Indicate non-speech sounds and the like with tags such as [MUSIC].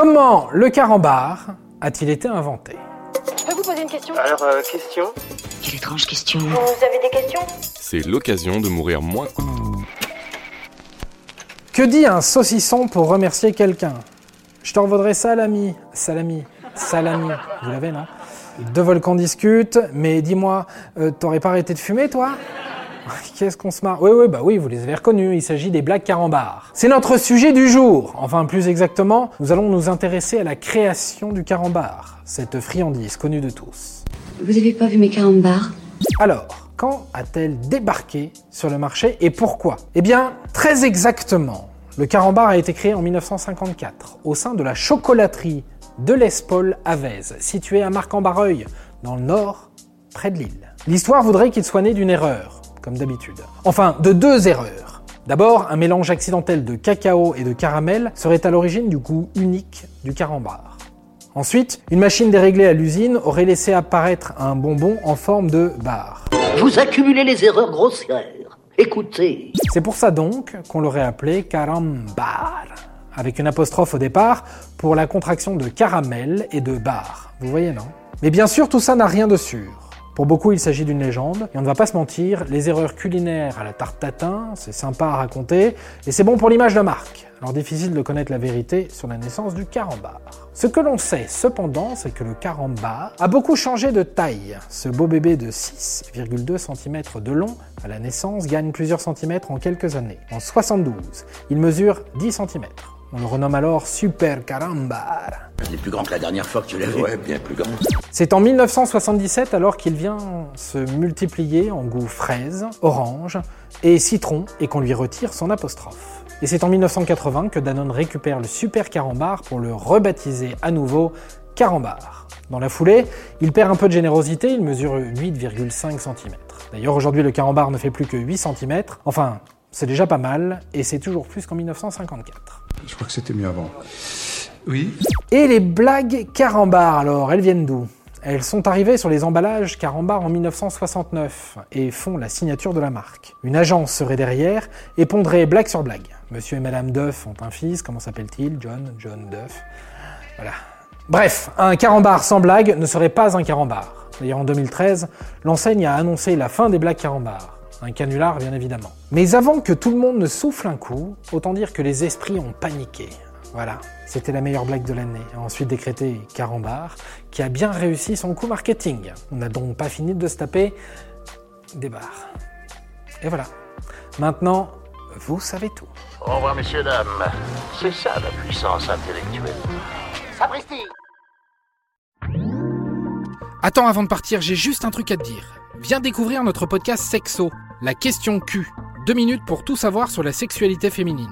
Comment le carambar a-t-il été inventé Je peux vous poser une question Alors, euh, question Quelle étrange question. Vous avez des questions C'est l'occasion de mourir moins. Que dit un saucisson pour remercier quelqu'un? Je te revaudrai salami, salami, salami. Vous l'avez, non? Deux volcans discutent, mais dis-moi, euh, t'aurais pas arrêté de fumer, toi? [LAUGHS] Qu'est-ce qu'on se marre? Oui, oui, bah oui, vous les avez reconnus, il s'agit des blagues carambars. C'est notre sujet du jour. Enfin, plus exactement, nous allons nous intéresser à la création du carambar, cette friandise connue de tous. Vous avez pas vu mes carambars? Alors, quand a-t-elle débarqué sur le marché et pourquoi? Eh bien, très exactement, le carambar a été créé en 1954 au sein de la chocolaterie de l'Espol Vèze, située à Marc-en-Barreuil, dans le nord, près de Lille. L'histoire voudrait qu'il soit né d'une erreur, comme d'habitude. Enfin, de deux erreurs. D'abord, un mélange accidentel de cacao et de caramel serait à l'origine du goût unique du carambar. Ensuite, une machine déréglée à l'usine aurait laissé apparaître un bonbon en forme de bar. Vous accumulez les erreurs grossières. Écoutez. C'est pour ça donc qu'on l'aurait appelé carambar, avec une apostrophe au départ pour la contraction de caramel et de bar. Vous voyez, non? Mais bien sûr, tout ça n'a rien de sûr. Pour beaucoup, il s'agit d'une légende, et on ne va pas se mentir, les erreurs culinaires à la tarte tatin, c'est sympa à raconter, et c'est bon pour l'image de marque. Alors difficile de connaître la vérité sur la naissance du carambar. Ce que l'on sait cependant, c'est que le carambar a beaucoup changé de taille. Ce beau bébé de 6,2 cm de long à la naissance gagne plusieurs centimètres en quelques années. En 72, il mesure 10 cm. On le renomme alors Super Carambar. Il est plus grand que la dernière fois que tu l'as vu. Ouais, bien plus grand. C'est en 1977 alors qu'il vient se multiplier en goût fraise, orange et citron et qu'on lui retire son apostrophe. Et c'est en 1980 que Danone récupère le Super Carambar pour le rebaptiser à nouveau Carambar. Dans la foulée, il perd un peu de générosité, il mesure 8,5 cm. D'ailleurs aujourd'hui le Carambar ne fait plus que 8 cm, enfin c'est déjà pas mal et c'est toujours plus qu'en 1954. Je crois que c'était mieux avant. Oui Et les blagues Carambar, alors, elles viennent d'où? Elles sont arrivées sur les emballages Carambar en 1969 et font la signature de la marque. Une agence serait derrière et pondrait blague sur blague. Monsieur et Madame Duff ont un fils, comment s'appelle-t-il? John, John Duff. Voilà. Bref, un carambar sans blague ne serait pas un carambar. D'ailleurs, en 2013, l'enseigne a annoncé la fin des blagues carambar. Un canular, bien évidemment. Mais avant que tout le monde ne souffle un coup, autant dire que les esprits ont paniqué. Voilà, c'était la meilleure blague de l'année. Ensuite décrété Carambar, qui a bien réussi son coup marketing. On n'a donc pas fini de se taper des barres. Et voilà. Maintenant, vous savez tout. Au revoir, messieurs, dames. C'est ça la puissance intellectuelle. Sapristi Attends, avant de partir, j'ai juste un truc à te dire. Viens découvrir notre podcast Sexo, la question Q. Deux minutes pour tout savoir sur la sexualité féminine.